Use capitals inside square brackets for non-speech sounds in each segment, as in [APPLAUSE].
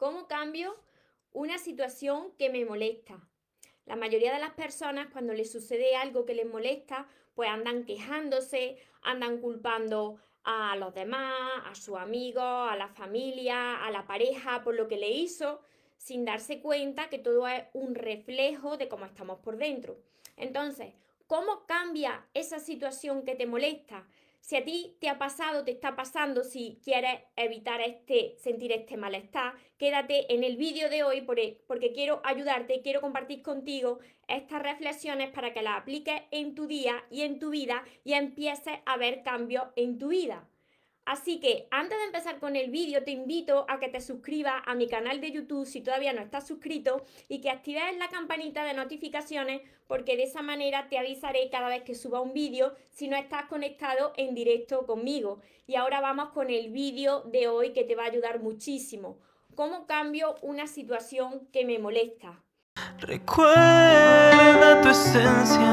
¿Cómo cambio una situación que me molesta? La mayoría de las personas cuando les sucede algo que les molesta, pues andan quejándose, andan culpando a los demás, a sus amigos, a la familia, a la pareja por lo que le hizo, sin darse cuenta que todo es un reflejo de cómo estamos por dentro. Entonces, ¿cómo cambia esa situación que te molesta? Si a ti te ha pasado, te está pasando, si quieres evitar este, sentir este malestar, quédate en el vídeo de hoy porque quiero ayudarte, quiero compartir contigo estas reflexiones para que las apliques en tu día y en tu vida y empieces a ver cambios en tu vida. Así que antes de empezar con el vídeo, te invito a que te suscribas a mi canal de YouTube si todavía no estás suscrito y que actives la campanita de notificaciones porque de esa manera te avisaré cada vez que suba un vídeo si no estás conectado en directo conmigo. Y ahora vamos con el vídeo de hoy que te va a ayudar muchísimo. ¿Cómo cambio una situación que me molesta? Recuerda tu esencia,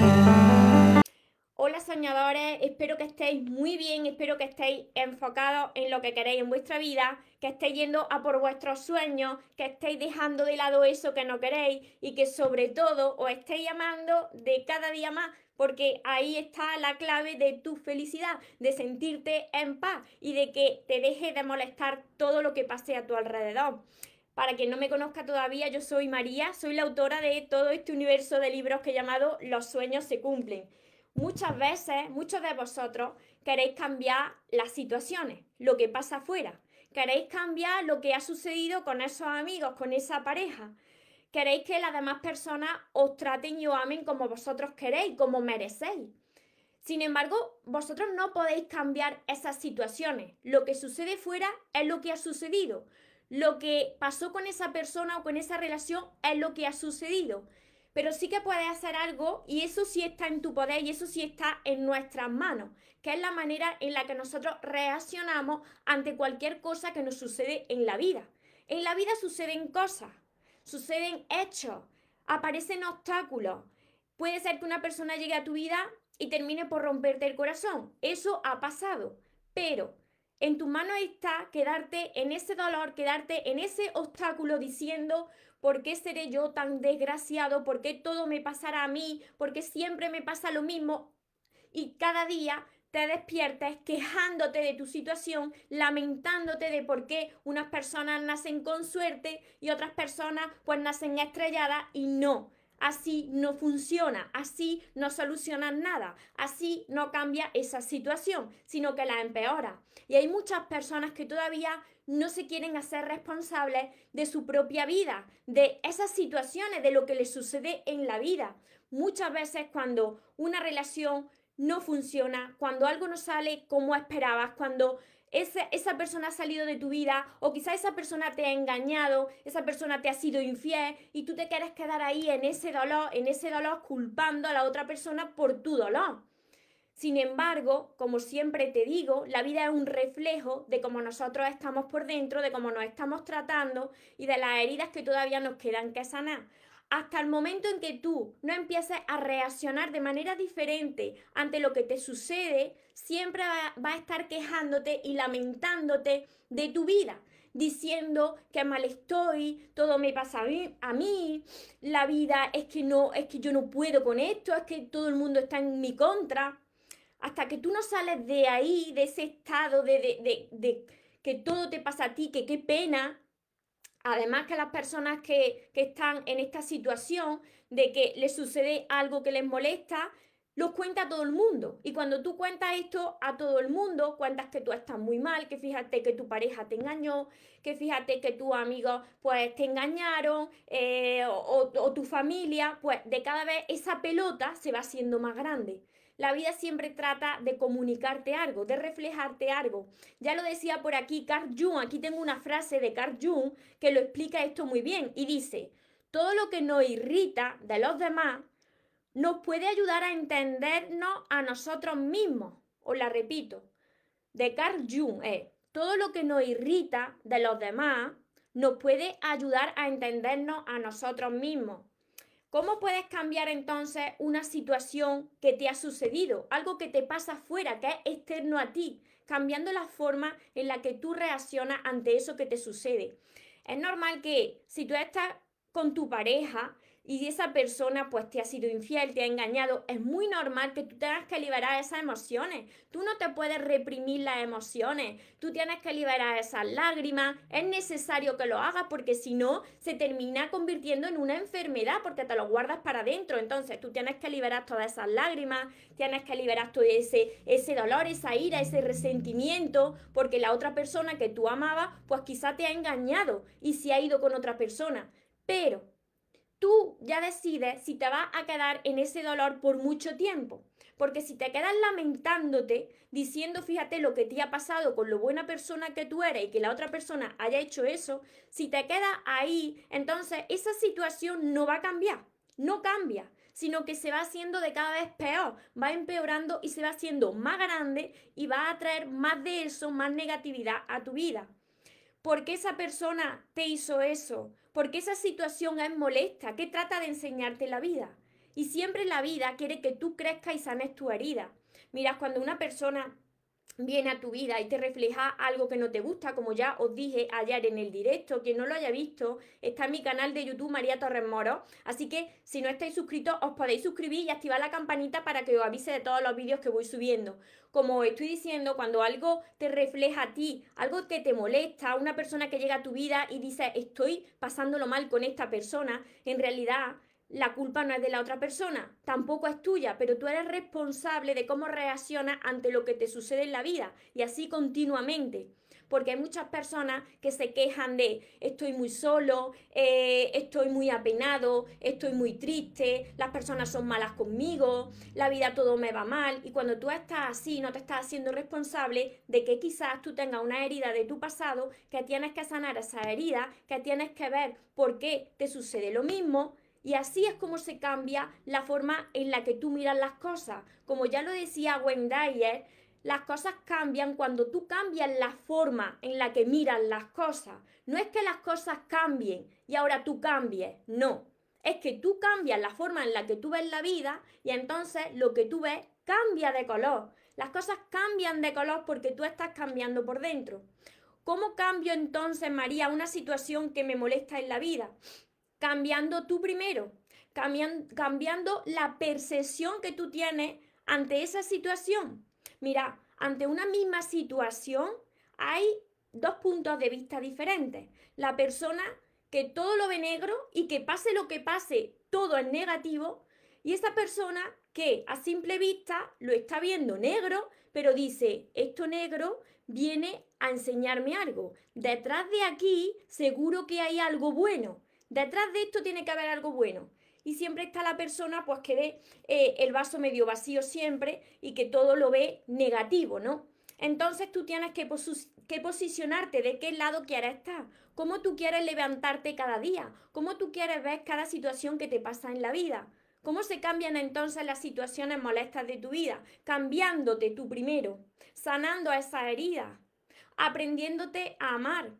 espero que estéis muy bien, espero que estéis enfocados en lo que queréis en vuestra vida, que estéis yendo a por vuestros sueños, que estéis dejando de lado eso que no queréis y que sobre todo os estéis amando de cada día más, porque ahí está la clave de tu felicidad, de sentirte en paz y de que te deje de molestar todo lo que pase a tu alrededor. Para quien no me conozca todavía, yo soy María, soy la autora de todo este universo de libros que he llamado Los sueños se cumplen. Muchas veces, muchos de vosotros queréis cambiar las situaciones, lo que pasa afuera. Queréis cambiar lo que ha sucedido con esos amigos, con esa pareja. Queréis que las demás personas os traten y os amen como vosotros queréis, como merecéis. Sin embargo, vosotros no podéis cambiar esas situaciones. Lo que sucede fuera es lo que ha sucedido. Lo que pasó con esa persona o con esa relación es lo que ha sucedido pero sí que puedes hacer algo y eso sí está en tu poder y eso sí está en nuestras manos, que es la manera en la que nosotros reaccionamos ante cualquier cosa que nos sucede en la vida. En la vida suceden cosas, suceden hechos, aparecen obstáculos. Puede ser que una persona llegue a tu vida y termine por romperte el corazón. Eso ha pasado, pero en tu mano está quedarte en ese dolor, quedarte en ese obstáculo diciendo, ¿por qué seré yo tan desgraciado? ¿Por qué todo me pasará a mí? ¿Por qué siempre me pasa lo mismo? Y cada día te despiertes quejándote de tu situación, lamentándote de por qué unas personas nacen con suerte y otras personas pues nacen estrelladas y no. Así no funciona, así no solucionas nada, así no cambia esa situación, sino que la empeora. Y hay muchas personas que todavía no se quieren hacer responsables de su propia vida, de esas situaciones, de lo que les sucede en la vida. Muchas veces cuando una relación no funciona, cuando algo no sale como esperabas, cuando esa, persona ha salido de tu vida o quizá esa persona te ha engañado, esa persona te ha sido infiel y tú te quieres quedar ahí en ese dolor, en ese dolor culpando a la otra persona por tu dolor. Sin embargo, como siempre te digo, la vida es un reflejo de cómo nosotros estamos por dentro, de cómo nos estamos tratando y de las heridas que todavía nos quedan que sanar hasta el momento en que tú no empieces a reaccionar de manera diferente ante lo que te sucede, siempre va, a estar quejándote y lamentándote de tu vida, diciendo que mal estoy, todo me pasa a mí, la vida es que no, es que yo no puedo con esto, es que todo el mundo está en mi contra. Hasta que tú no sales de ahí, de ese estado de, de que todo te pasa a ti, que qué pena, Además que las personas que, están en esta situación de que les sucede algo que les molesta, los cuenta todo el mundo. Y cuando tú cuentas esto a todo el mundo, cuentas que tú estás muy mal, que fíjate que tu pareja te engañó, que fíjate que tus amigos pues te engañaron, eh, o, o tu familia, pues de cada vez esa pelota se va haciendo más grande. La vida siempre trata de comunicarte algo, de reflejarte algo. Ya lo decía por aquí Carl Jung, aquí tengo una frase de Carl Jung que lo explica esto muy bien y dice, todo lo que nos irrita de los demás nos puede ayudar a entendernos a nosotros mismos. Os la repito, de Carl Jung es todo lo que nos irrita de los demás nos puede ayudar a entendernos a nosotros mismos. ¿Cómo puedes cambiar entonces una situación que te ha sucedido? Algo que te pasa afuera, que es externo a ti, cambiando la forma en la que tú reaccionas ante eso que te sucede. Es normal que si tú estás con tu pareja y esa persona pues te ha sido infiel, te ha engañado, es muy normal que tú tengas que liberar esas emociones. Tú no te puedes reprimir las emociones, tú tienes que liberar esas lágrimas, es necesario que lo hagas porque si no se termina convirtiendo en una enfermedad porque te lo guardas para adentro. Entonces tú tienes que liberar todas esas lágrimas, tienes que liberar todo ese, ese dolor, esa ira, ese resentimiento, porque la otra persona que tú amabas pues quizá te ha engañado y se ha ido con otra persona. Pero tú ya decides si te vas a quedar en ese dolor por mucho tiempo. Porque si te quedas lamentándote, diciendo, fíjate lo que te ha pasado con lo buena persona que tú eres y que la otra persona haya hecho eso, si te quedas ahí, entonces esa situación no va a cambiar, no cambia, sino que se va haciendo de cada vez peor, va empeorando y se va haciendo más grande y va a traer más de eso, más negatividad a tu vida. ¿Por qué esa persona te hizo eso? porque esa situación es molesta, que trata de enseñarte la vida. Y siempre la vida quiere que tú crezcas y sanes tu herida. Mira, cuando una persona viene a tu vida y te refleja algo que no te gusta, como ya os dije ayer en el directo, quien no lo haya visto, está en mi canal de YouTube María Torres Moro, así que si no estáis suscritos os podéis suscribir y activar la campanita para que os avise de todos los vídeos que voy subiendo. Como estoy diciendo, cuando algo te refleja a ti, algo que te molesta, una persona que llega a tu vida y dice estoy pasándolo mal con esta persona, en realidad la culpa no es de la otra persona, tampoco es tuya, pero tú eres responsable de cómo reaccionas ante lo que te sucede en la vida y así continuamente. Porque hay muchas personas que se quejan de estoy muy solo, eh, estoy muy apenado, estoy muy triste, las personas son malas conmigo, la vida todo me va mal. Y cuando tú estás así, no te estás haciendo responsable de que quizás tú tengas una herida de tu pasado, que tienes que sanar esa herida, que tienes que ver por qué te sucede lo mismo, y así es como se cambia la forma en la que tú miras las cosas. Como ya lo decía Wayne las cosas cambian cuando tú cambias la forma en la que miras las cosas. No es que las cosas cambien y ahora tú cambies, no. Es que tú cambias la forma en la que tú ves la vida y entonces lo que tú ves cambia de color. Las cosas cambian de color porque tú estás cambiando por dentro. ¿Cómo cambio entonces, María, una situación que me molesta en la vida? Cambiando tú primero, cambiando, la percepción que tú tienes ante esa situación. Mira, ante una misma situación hay dos puntos de vista diferentes. La persona que todo lo ve negro y que pase lo que pase, todo es negativo. Y esa persona que a simple vista lo está viendo negro, pero dice, esto negro viene a enseñarme algo. Detrás de aquí seguro que hay algo bueno. Detrás de esto tiene que haber algo bueno. Y siempre está la persona pues que ve eh, el vaso medio vacío siempre y que todo lo ve negativo, ¿no? Entonces tú tienes que, que, posicionarte de qué lado quieres estar, cómo tú quieres levantarte cada día, cómo tú quieres ver cada situación que te pasa en la vida. ¿Cómo se cambian entonces las situaciones molestas de tu vida? Cambiándote tú primero, sanando esas heridas, aprendiéndote a amar,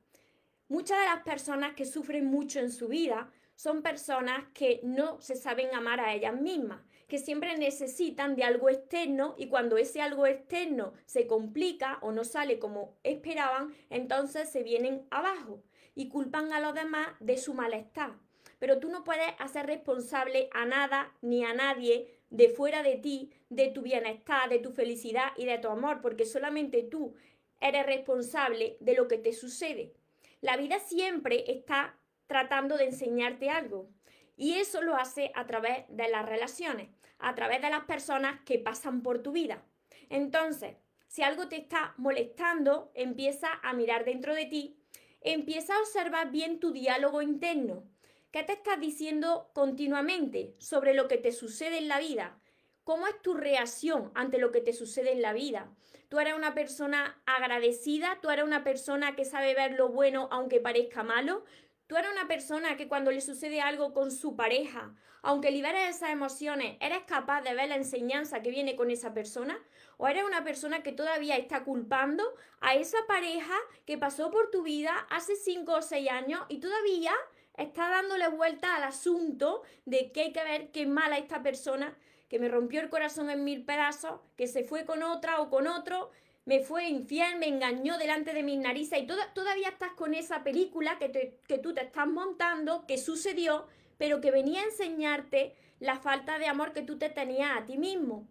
Muchas de las personas que sufren mucho en su vida son personas que no se saben amar a ellas mismas, que siempre necesitan de algo externo y cuando ese algo externo se complica o no sale como esperaban, entonces se vienen abajo y culpan a los demás de su malestar. Pero tú no puedes hacer responsable a nada ni a nadie de fuera de ti, de tu bienestar, de tu felicidad y de tu amor, porque solamente tú eres responsable de lo que te sucede. La vida siempre está tratando de enseñarte algo. Y eso lo hace a través de las relaciones, a través de las personas que pasan por tu vida. Entonces, si algo te está molestando, empieza a mirar dentro de ti, empieza a observar bien tu diálogo interno. ¿Qué te estás diciendo continuamente sobre lo que te sucede en la vida? ¿Cómo es tu reacción ante lo que te sucede en la vida? tú eres una persona agradecida, tú eres una persona que sabe ver lo bueno aunque parezca malo, Tú eres una persona que cuando le sucede algo con su pareja, aunque liberes esas emociones, ¿eres capaz de ver la enseñanza que viene con esa persona? ¿O eres una persona que todavía está culpando a esa pareja que pasó por tu vida hace 5 o 6 años y todavía está dándole vuelta al asunto de que hay que ver qué mala esta persona que me rompió el corazón en mil pedazos, que se fue con otra o con otro me fue infiel, me engañó delante de mis narices y todavía estás con esa película que, que tú te estás montando, que sucedió, pero que venía a enseñarte la falta de amor que tú te tenías a ti mismo.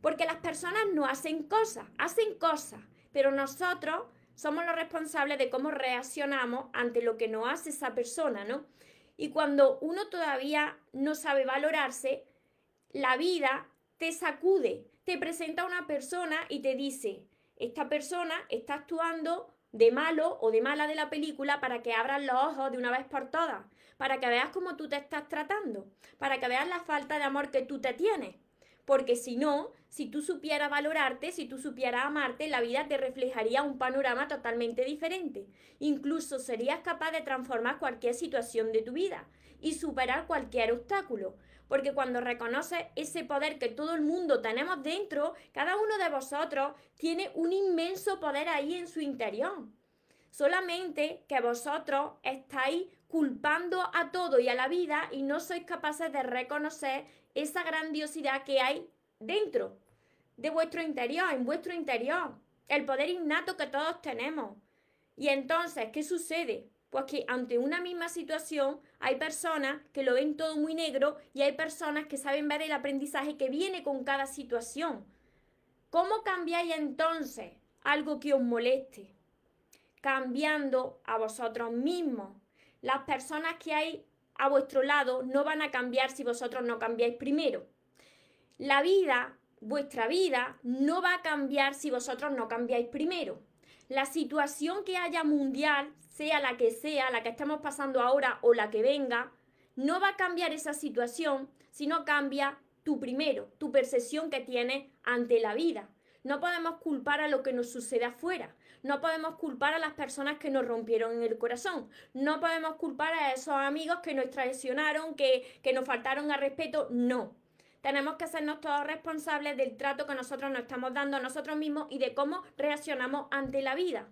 Porque las personas no hacen cosas, hacen cosas, pero nosotros somos los responsables de cómo reaccionamos ante lo que no hace esa persona, ¿no? Y cuando uno todavía no sabe valorarse, la vida te sacude, te presenta una persona y te dice, esta persona está actuando de malo o de mala de la película para que abras los ojos de una vez por todas, para que veas cómo tú te estás tratando, para que veas la falta de amor que tú te tienes. Porque si no, si tú supieras valorarte, si tú supieras amarte, la vida te reflejaría un panorama totalmente diferente. Incluso serías capaz de transformar cualquier situación de tu vida y superar cualquier obstáculo. Porque cuando reconoces ese poder que todo el mundo tenemos dentro, cada uno de vosotros tiene un inmenso poder ahí en su interior. Solamente que vosotros estáis culpando a todo y a la vida y no sois capaces de reconocer esa grandiosidad que hay dentro de vuestro interior, en vuestro interior, el poder innato que todos tenemos. Y entonces, ¿qué sucede? Pues que ante una misma situación hay personas que lo ven todo muy negro y hay personas que saben ver el aprendizaje que viene con cada situación. ¿Cómo cambiáis entonces algo que os moleste? Cambiando a vosotros mismos. Las personas que hay a vuestro lado no van a cambiar si vosotros no cambiáis primero. La vida, vuestra vida, no va a cambiar si vosotros no cambiáis primero. La situación que haya mundial sea la que sea, la que estemos pasando ahora o la que venga, no va a cambiar esa situación si no cambia tú primero, tu percepción que tienes ante la vida. No podemos culpar a lo que nos sucede afuera. No podemos culpar a las personas que nos rompieron el corazón. No podemos culpar a esos amigos que nos traicionaron, que, que nos faltaron al respeto. No. Tenemos que hacernos todos responsables del trato que nosotros nos estamos dando a nosotros mismos y de cómo reaccionamos ante la vida.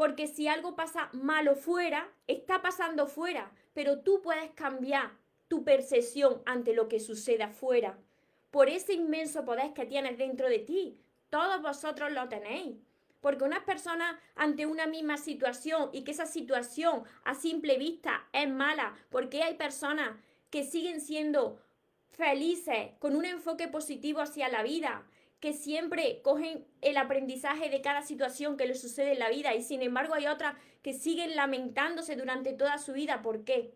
Porque si algo pasa malo fuera, está pasando fuera, pero tú puedes cambiar tu percepción ante lo que sucede afuera. Por ese inmenso poder que tienes dentro de ti. Todos vosotros lo tenéis. Porque unas personas ante una misma situación y que esa situación a simple vista es mala, porque hay personas que siguen siendo felices, con un enfoque positivo hacia la vida, que siempre cogen el aprendizaje de cada situación que les sucede en la vida y sin embargo hay otras que siguen lamentándose durante toda su vida. ¿Por qué?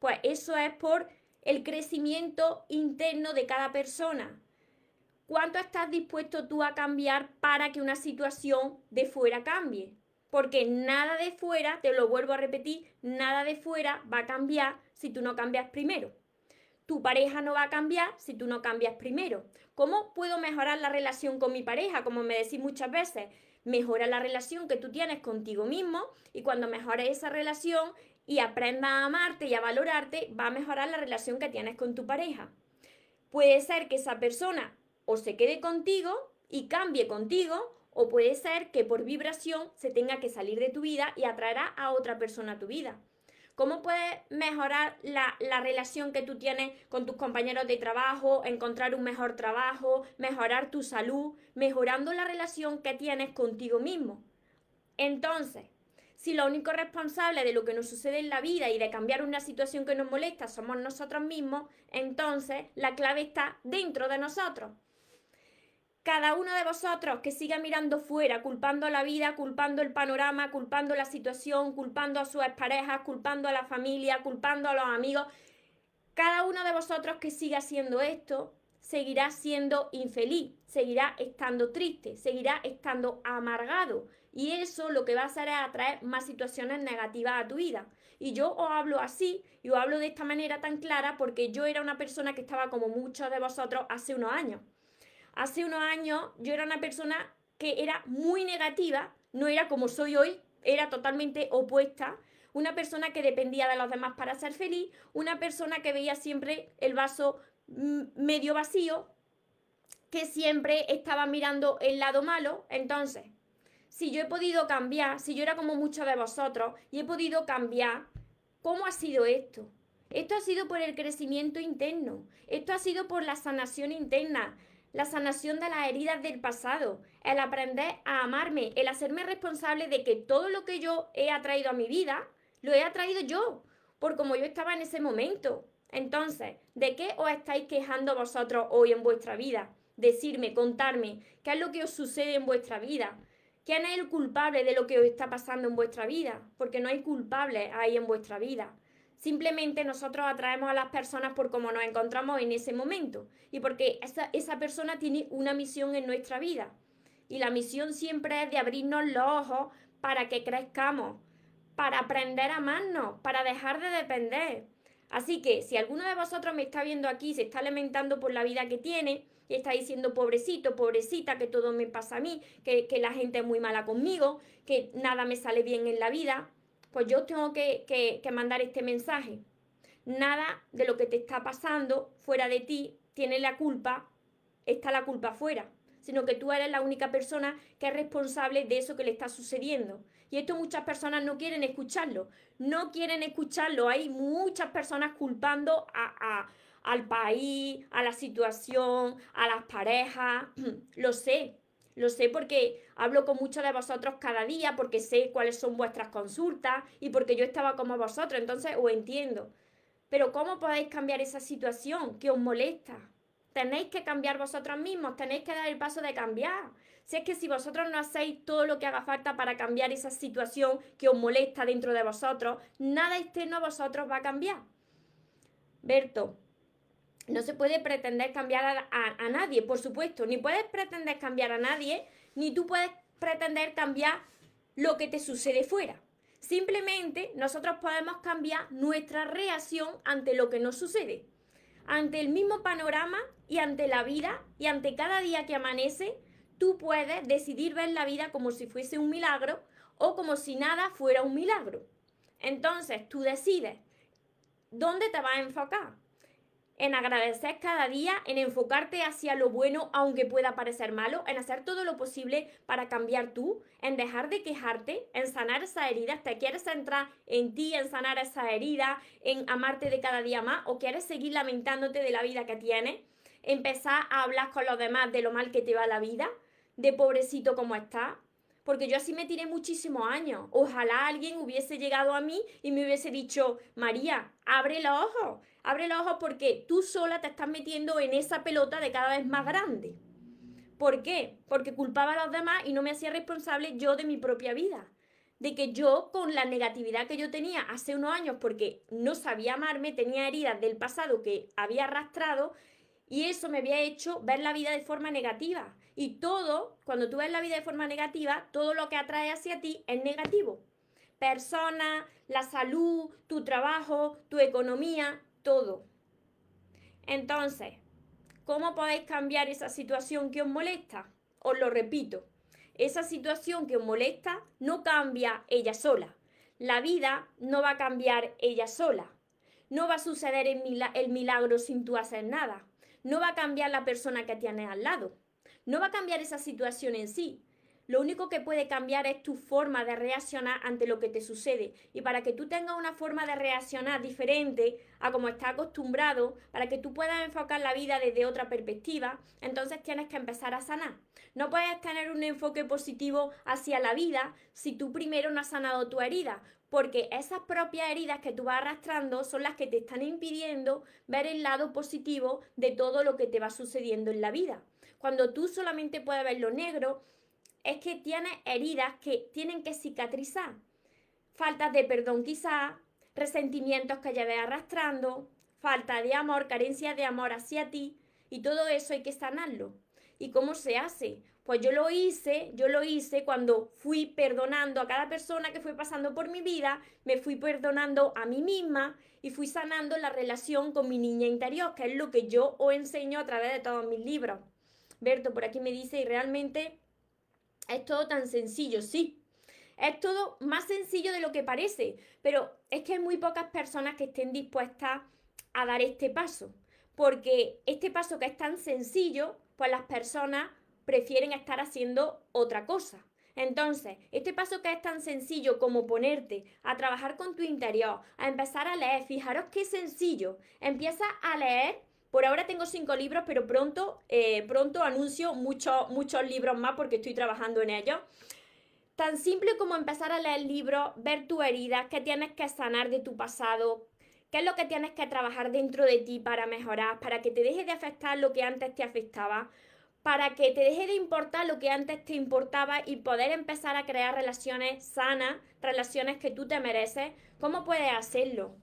Pues eso es por el crecimiento interno de cada persona. ¿Cuánto estás dispuesto tú a cambiar para que una situación de fuera cambie? Porque nada de fuera, te lo vuelvo a repetir, nada de fuera va a cambiar si tú no cambias primero. Tu pareja no va a cambiar si tú no cambias primero. ¿Cómo puedo mejorar la relación con mi pareja? Como me decís muchas veces, mejora la relación que tú tienes contigo mismo y cuando mejores esa relación y aprendas a amarte y a valorarte, va a mejorar la relación que tienes con tu pareja. Puede ser que esa persona o se quede contigo y cambie contigo, o puede ser que por vibración se tenga que salir de tu vida y atraerá a otra persona a tu vida. ¿Cómo puedes mejorar la, relación que tú tienes con tus compañeros de trabajo, encontrar un mejor trabajo, mejorar tu salud, mejorando la relación que tienes contigo mismo? Entonces, si lo único responsable de lo que nos sucede en la vida y de cambiar una situación que nos molesta somos nosotros mismos, entonces la clave está dentro de nosotros cada uno de vosotros que siga mirando fuera, culpando la vida, culpando el panorama, culpando la situación, culpando a sus parejas, culpando a la familia, culpando a los amigos, cada uno de vosotros que siga haciendo esto, seguirá siendo infeliz, seguirá estando triste, seguirá estando amargado. Y eso lo que va a hacer es atraer más situaciones negativas a tu vida. Y yo os hablo así y os hablo de esta manera tan clara porque yo era una persona que estaba como muchos de vosotros hace unos años hace unos años yo era una persona que era muy negativa, no era como soy hoy, era totalmente opuesta, una persona que dependía de los demás para ser feliz, una persona que veía siempre el vaso mm, medio vacío, que siempre estaba mirando el lado malo. Entonces, si yo he podido cambiar, si yo era como muchos de vosotros y he podido cambiar, ¿cómo ha sido esto? Esto ha sido por el crecimiento interno, esto ha sido por la sanación interna, la sanación de las heridas del pasado, el aprender a amarme, el hacerme responsable de que todo lo que yo he atraído a mi vida, lo he atraído yo, por como yo estaba en ese momento. Entonces, ¿de qué os estáis quejando vosotros hoy en vuestra vida? Decirme, contarme, qué es lo que os sucede en vuestra vida. ¿Quién es el culpable de lo que os está pasando en vuestra vida? Porque no hay culpables ahí en vuestra vida. Simplemente nosotros atraemos a las personas por cómo nos encontramos en ese momento y porque esa, esa persona tiene una misión en nuestra vida. Y la misión siempre es de abrirnos los ojos para que crezcamos, para aprender a amarnos, para dejar de depender. Así que si alguno de vosotros me está viendo aquí, se está lamentando por la vida que tiene, y está diciendo pobrecito, pobrecita, que todo me pasa a mí, que, que la gente es muy mala conmigo, que nada me sale bien en la vida, pues yo tengo que, mandar este mensaje. Nada de lo que te está pasando fuera de ti tiene la culpa, está la culpa fuera, sino que tú eres la única persona que es responsable de eso que le está sucediendo. Y esto muchas personas no quieren escucharlo, no quieren escucharlo. Hay muchas personas culpando a, al país, a la situación, a las parejas, [CLEARS THROAT] lo sé, lo sé porque hablo con muchos de vosotros cada día, porque sé cuáles son vuestras consultas y porque yo estaba como vosotros, entonces os entiendo. Pero ¿cómo podéis cambiar esa situación que os molesta? Tenéis que cambiar vosotros mismos, tenéis que dar el paso de cambiar. Si es que si vosotros no hacéis todo lo que haga falta para cambiar esa situación que os molesta dentro de vosotros, nada externo a vosotros va a cambiar. Berto, no se puede pretender cambiar a, nadie, por supuesto. Ni puedes pretender cambiar a nadie, ni tú puedes pretender cambiar lo que te sucede fuera. Simplemente nosotros podemos cambiar nuestra reacción ante lo que nos sucede. Ante el mismo panorama y ante la vida y ante cada día que amanece, tú puedes decidir ver la vida como si fuese un milagro o como si nada fuera un milagro. Entonces tú decides dónde te vas a enfocar en agradecer cada día, en enfocarte hacia lo bueno aunque pueda parecer malo, en hacer todo lo posible para cambiar tú, en dejar de quejarte, en sanar esa herida. ¿Te quieres centrar en ti, en sanar esa herida, en amarte de cada día más o quieres seguir lamentándote de la vida que tienes? Empezar a hablar con los demás de lo mal que te va la vida, de pobrecito como está, porque yo así me tiré muchísimos años. Ojalá alguien hubiese llegado a mí y me hubiese dicho, María, abre los ojos, abre los ojos porque tú sola te estás metiendo en esa pelota de cada vez más grande. ¿Por qué? Porque culpaba a los demás y no me hacía responsable yo de mi propia vida. De que yo, con la negatividad que yo tenía hace unos años, porque no sabía amarme, tenía heridas del pasado que había arrastrado, y eso me había hecho ver la vida de forma negativa. Y todo, cuando tú ves la vida de forma negativa, todo lo que atrae hacia ti es negativo. Personas, la salud, tu trabajo, tu economía, todo. Entonces, ¿cómo podéis cambiar esa situación que os molesta? Os lo repito, esa situación que os molesta no cambia ella sola. La vida no va a cambiar ella sola. No va a suceder el milagro sin tú hacer nada no va a cambiar la persona que tienes al lado. No va a cambiar esa situación en sí. Lo único que puede cambiar es tu forma de reaccionar ante lo que te sucede. Y para que tú tengas una forma de reaccionar diferente a como estás acostumbrado, para que tú puedas enfocar la vida desde otra perspectiva, entonces tienes que empezar a sanar. No puedes tener un enfoque positivo hacia la vida si tú primero no has sanado tu herida, porque esas propias heridas que tú vas arrastrando son las que te están impidiendo ver el lado positivo de todo lo que te va sucediendo en la vida. Cuando tú solamente puedes ver lo negro, es que tienes heridas que tienen que cicatrizar. Faltas de perdón quizá, resentimientos que lleves arrastrando, falta de amor, carencia de amor hacia ti, y todo eso hay que sanarlo. ¿Y cómo se hace? Pues yo lo hice, yo lo hice cuando fui perdonando a cada persona que fue pasando por mi vida, me fui perdonando a mí misma y fui sanando la relación con mi niña interior, que es lo que yo os enseño a través de todos mis libros. Berto por aquí me dice, y realmente es todo tan sencillo, sí. Es todo más sencillo de lo que parece, pero es que hay muy pocas personas que estén dispuestas a dar este paso, porque este paso que es tan sencillo, pues las personas prefieren estar haciendo otra cosa. Entonces, este paso que es tan sencillo como ponerte a trabajar con tu interior, a empezar a leer, fijaros qué sencillo, empieza a leer. Por ahora tengo cinco libros, pero pronto, eh, pronto anuncio muchos, muchos libros más porque estoy trabajando en ellos. Tan simple como empezar a leer libros, ver tu herida, qué tienes que sanar de tu pasado, qué es lo que tienes que trabajar dentro de ti para mejorar, para que te deje de afectar lo que antes te afectaba para que te deje de importar lo que antes te importaba y poder empezar a crear relaciones sanas, relaciones que tú te mereces, ¿cómo puedes hacerlo?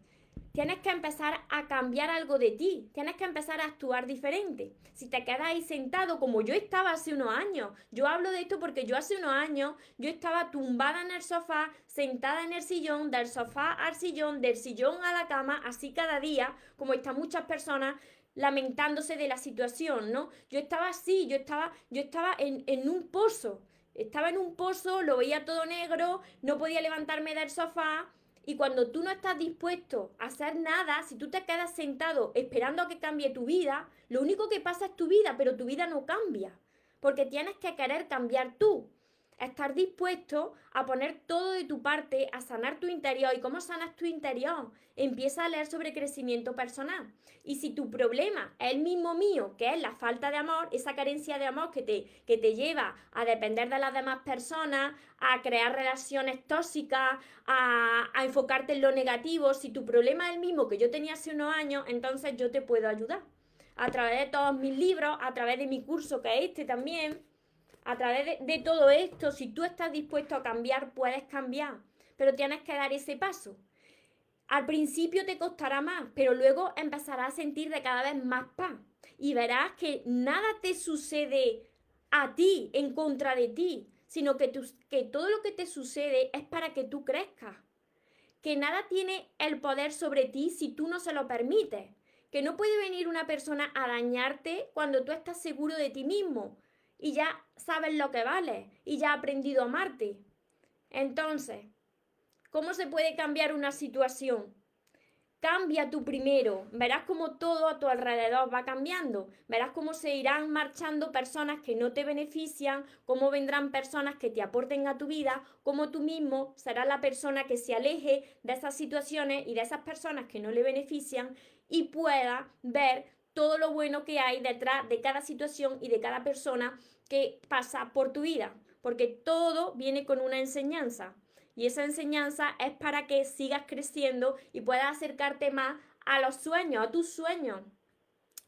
Tienes que empezar a cambiar algo de ti, tienes que empezar a actuar diferente. Si te quedas ahí sentado como yo estaba hace unos años, yo hablo de esto porque yo hace unos años yo estaba tumbada en el sofá, sentada en el sillón, del sofá al sillón, del sillón a la cama, así cada día, como están muchas personas, lamentándose de la situación, ¿no? Yo estaba así, yo estaba, yo estaba en, en un pozo, estaba en un pozo, lo veía todo negro, no podía levantarme del sofá. Y cuando tú no estás dispuesto a hacer nada, si tú te quedas sentado esperando a que cambie tu vida, lo único que pasa es tu vida, pero tu vida no cambia. Porque tienes que querer cambiar tú estar dispuesto a poner todo de tu parte, a sanar tu interior. ¿Y cómo sanas tu interior? Empieza a leer sobre crecimiento personal. Y si tu problema es el mismo mío, que es la falta de amor, esa carencia de amor que te, que te lleva a depender de las demás personas, a crear relaciones tóxicas, a, a enfocarte en lo negativo, si tu problema es el mismo que yo tenía hace unos años, entonces yo te puedo ayudar. A través de todos mis libros, a través de mi curso que es este también, a través de, todo esto, si tú estás dispuesto a cambiar, puedes cambiar, pero tienes que dar ese paso. Al principio te costará más, pero luego empezarás a sentir de cada vez más paz y verás que nada te sucede a ti, en contra de ti, sino que, que todo lo que te sucede es para que tú crezcas. Que nada tiene el poder sobre ti si tú no se lo permites. Que no puede venir una persona a dañarte cuando tú estás seguro de ti mismo y ya sabes lo que vale y ya has aprendido a amarte. Entonces, ¿cómo se puede cambiar una situación? Cambia tú primero, verás cómo todo a tu alrededor va cambiando, verás cómo se irán marchando personas que no te benefician, cómo vendrán personas que te aporten a tu vida, cómo tú mismo serás la persona que se aleje de esas situaciones y de esas personas que no le benefician y pueda ver todo lo bueno que hay detrás de cada situación y de cada persona que pasa por tu vida, porque todo viene con una enseñanza. Y esa enseñanza es para que sigas creciendo y puedas acercarte más a los sueños, a tus sueños.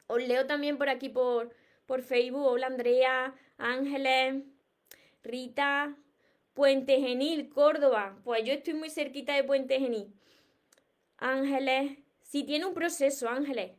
Os leo también por aquí por, por Facebook. Hola Andrea, Ángeles, Rita, Puente Genil, Córdoba. Pues yo estoy muy cerquita de Puente Genil. Ángeles, si tiene un proceso, Ángeles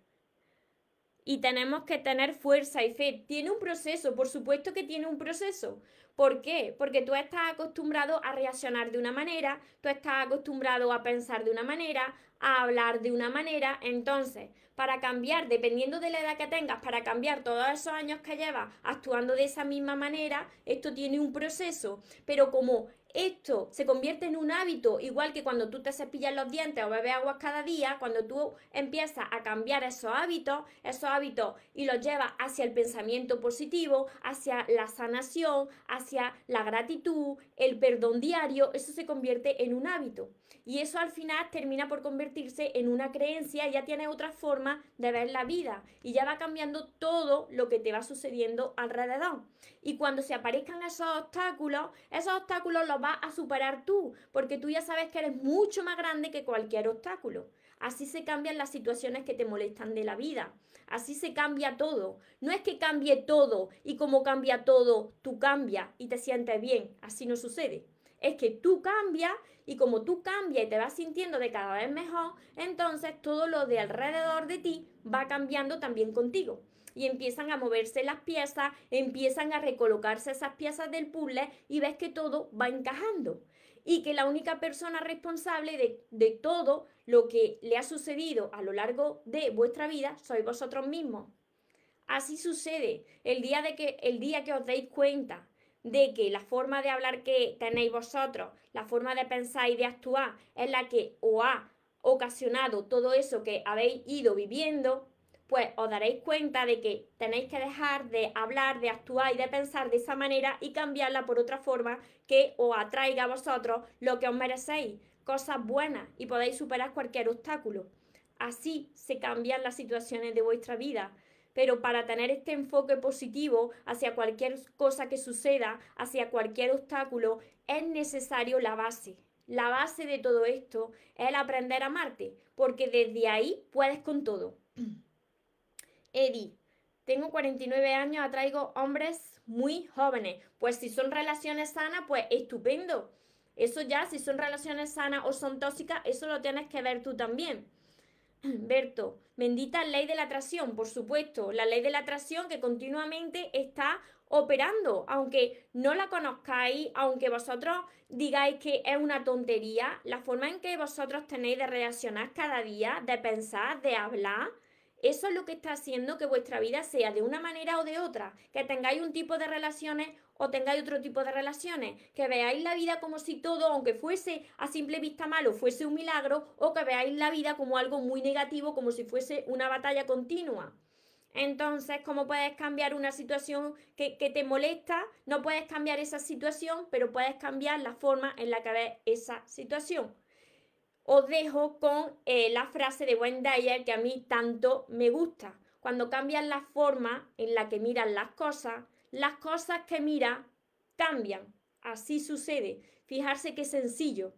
y tenemos que tener fuerza y fe. Tiene un proceso, por supuesto que tiene un proceso. ¿Por qué? Porque tú estás acostumbrado a reaccionar de una manera, tú estás acostumbrado a pensar de una manera, a hablar de una manera. Entonces, para cambiar, dependiendo de la edad que tengas, para cambiar todos esos años que llevas actuando de esa misma manera, esto tiene un proceso. Pero como esto se convierte en un hábito, igual que cuando tú te cepillas los dientes o bebes agua cada día, cuando tú empiezas a cambiar esos hábitos, esos hábitos y los llevas hacia el pensamiento positivo, hacia la sanación, hacia la gratitud, el perdón diario, eso se convierte en un hábito. Y eso al final termina por convertirse en una creencia, ya tiene otra forma de ver la vida y ya va cambiando todo lo que te va sucediendo alrededor. Y cuando se aparezcan esos obstáculos, esos obstáculos los vas a superar tú, porque tú ya sabes que eres mucho más grande que cualquier obstáculo. Así se cambian las situaciones que te molestan de la vida. Así se cambia todo. No es que cambie todo y como cambia todo, tú cambias y te sientes bien. Así no sucede. Es que tú cambias y como tú cambias y te vas sintiendo de cada vez mejor, entonces todo lo de alrededor de ti va cambiando también contigo y empiezan a moverse las piezas, empiezan a recolocarse esas piezas del puzzle y ves que todo va encajando. Y que la única persona responsable de, de todo lo que le ha sucedido a lo largo de vuestra vida sois vosotros mismos. Así sucede. El día, de que, el día que os deis cuenta de que la forma de hablar que tenéis vosotros, la forma de pensar y de actuar es la que os ha ocasionado todo eso que habéis ido viviendo, pues os daréis cuenta de que tenéis que dejar de hablar, de actuar y de pensar de esa manera y cambiarla por otra forma que os atraiga a vosotros lo que os merecéis, cosas buenas y podéis superar cualquier obstáculo. Así se cambian las situaciones de vuestra vida. Pero para tener este enfoque positivo hacia cualquier cosa que suceda, hacia cualquier obstáculo, es necesario la base, la base de todo esto es el aprender a amarte, porque desde ahí puedes con todo. [CLEARS THROAT] Eddie, tengo 49 años, atraigo hombres muy jóvenes. Pues si son relaciones sanas, pues estupendo. Eso ya, si son relaciones sanas o son tóxicas, eso lo tienes que ver tú también. [CLEARS THROAT] Berto, bendita ley de la atracción, por supuesto, la ley de la atracción que continuamente está operando, aunque no la conozcáis, aunque vosotros digáis que es una tontería, la forma en que vosotros tenéis de reaccionar cada día, de pensar, de hablar, eso es lo que está haciendo que vuestra vida sea de una manera o de otra, que tengáis un tipo de relaciones o tengáis otro tipo de relaciones, que veáis la vida como si todo, aunque fuese a simple vista malo, fuese un milagro, o que veáis la vida como algo muy negativo, como si fuese una batalla continua. Entonces, ¿cómo puedes cambiar una situación que, te molesta? No puedes cambiar esa situación, pero puedes cambiar la forma en la que ves esa situación os dejo con eh, la frase de Wendy que a mí tanto me gusta. Cuando cambias la forma en la que miras las cosas, las cosas que miras cambian. Así sucede. Fijarse qué sencillo.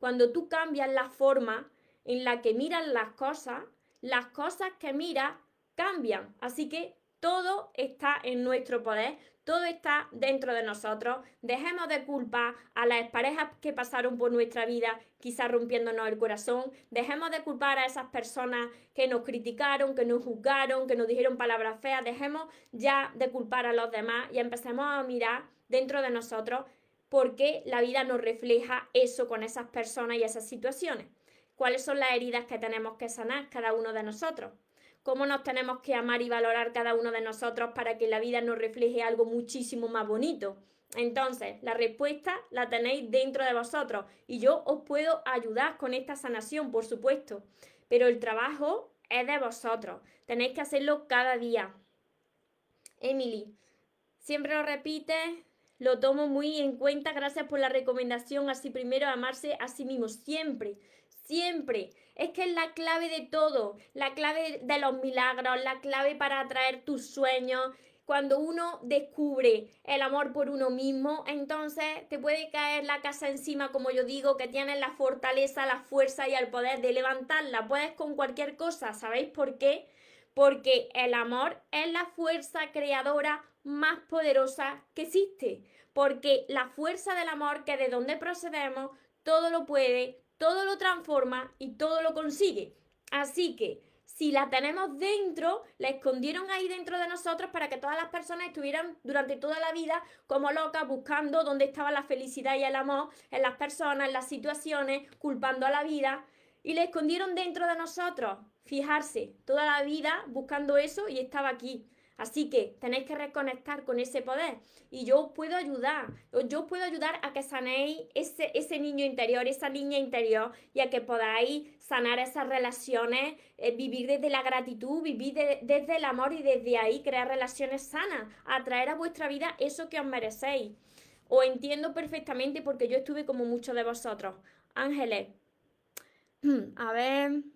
Cuando tú cambias la forma en la que miras las cosas, las cosas que miras cambian. Así que todo está en nuestro poder, todo está dentro de nosotros. Dejemos de culpar a las parejas que pasaron por nuestra vida, quizás rompiéndonos el corazón. Dejemos de culpar a esas personas que nos criticaron, que nos juzgaron, que nos dijeron palabras feas. Dejemos ya de culpar a los demás y empecemos a mirar dentro de nosotros por qué la vida nos refleja eso con esas personas y esas situaciones. ¿Cuáles son las heridas que tenemos que sanar cada uno de nosotros? Cómo nos tenemos que amar y valorar cada uno de nosotros para que la vida nos refleje algo muchísimo más bonito. Entonces, la respuesta la tenéis dentro de vosotros y yo os puedo ayudar con esta sanación, por supuesto, pero el trabajo es de vosotros. Tenéis que hacerlo cada día. Emily, siempre lo repites, lo tomo muy en cuenta. Gracias por la recomendación. Así primero, amarse a sí mismo, siempre siempre. Es que es la clave de todo, la clave de los milagros, la clave para atraer tus sueños. Cuando uno descubre el amor por uno mismo, entonces te puede caer la casa encima, como yo digo, que tienes la fortaleza, la fuerza y el poder de levantarla. Puedes con cualquier cosa, ¿sabéis por qué? Porque el amor es la fuerza creadora más poderosa que existe. Porque la fuerza del amor, que de donde procedemos, todo lo puede, todo lo transforma y todo lo consigue. Así que si la tenemos dentro, la escondieron ahí dentro de nosotros para que todas las personas estuvieran durante toda la vida como locas buscando dónde estaba la felicidad y el amor en las personas, en las situaciones, culpando a la vida. Y la escondieron dentro de nosotros. Fijarse, toda la vida buscando eso y estaba aquí. Así que tenéis que reconectar con ese poder y yo os puedo ayudar, yo os puedo ayudar a que sanéis ese, ese niño interior, esa niña interior y a que podáis sanar esas relaciones, eh, vivir desde la gratitud, vivir desde el amor y desde ahí crear relaciones sanas, atraer a vuestra vida eso que os merecéis. Os entiendo perfectamente porque yo estuve como muchos de vosotros. Ángeles, [CLEARS THROAT] a ver...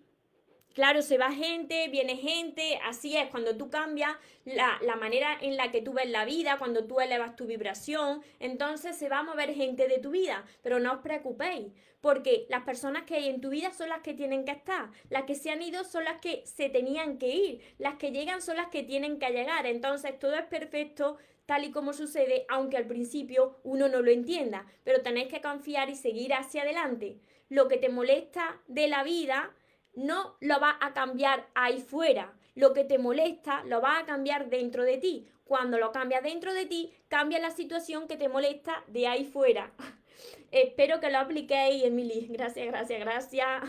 Claro, se va gente, viene gente, así es, cuando tú cambias la, la, manera en la que tú ves la vida, cuando tú elevas tu vibración, entonces se va a mover gente de tu vida, pero no os preocupéis, porque las personas que hay en tu vida son las que tienen que estar, las que se han ido son las que se tenían que ir, las que llegan son las que tienen que llegar, entonces todo es perfecto tal y como sucede, aunque al principio uno no lo entienda, pero tenéis que confiar y seguir hacia adelante. Lo que te molesta de la vida, no lo va a cambiar ahí fuera. Lo que te molesta lo va a cambiar dentro de ti. Cuando lo cambias dentro de ti, cambia la situación que te molesta de ahí fuera. [LAUGHS] Espero que lo apliquéis, Emily. Gracias, gracias, gracias.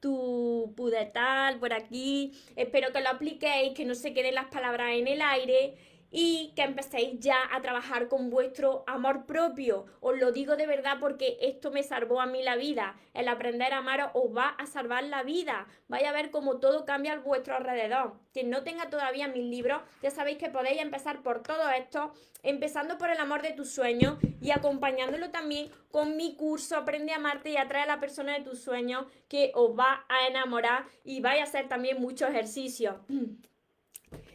Tu pudetal por aquí. Espero que lo apliquéis, que no se queden las palabras en el aire y que empecéis ya a trabajar con vuestro amor propio. Os lo digo de verdad porque esto me salvó a mí la vida. El aprender a amar os va a salvar la vida. Vaya a ver cómo todo cambia a vuestro alrededor. Quien no tenga todavía mis libros, ya sabéis que podéis empezar por todo esto, empezando por el amor de tus sueños y acompañándolo también con mi curso Aprende a amarte y atrae a la persona de tus sueños que os va a enamorar y vais a hacer también mucho ejercicio.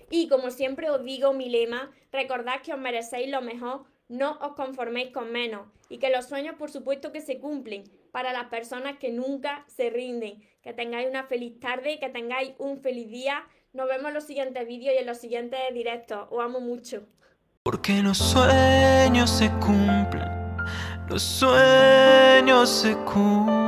Y como siempre os digo, mi lema, recordad que os merecéis lo mejor, no os conforméis con menos y que los sueños por supuesto que se cumplen para las personas que nunca se rinden. Que tengáis una feliz tarde, que tengáis un feliz día. Nos vemos en los siguientes vídeos y en los siguientes directos. Os amo mucho. Porque los sueños se cumplen, los sueños se cumplen.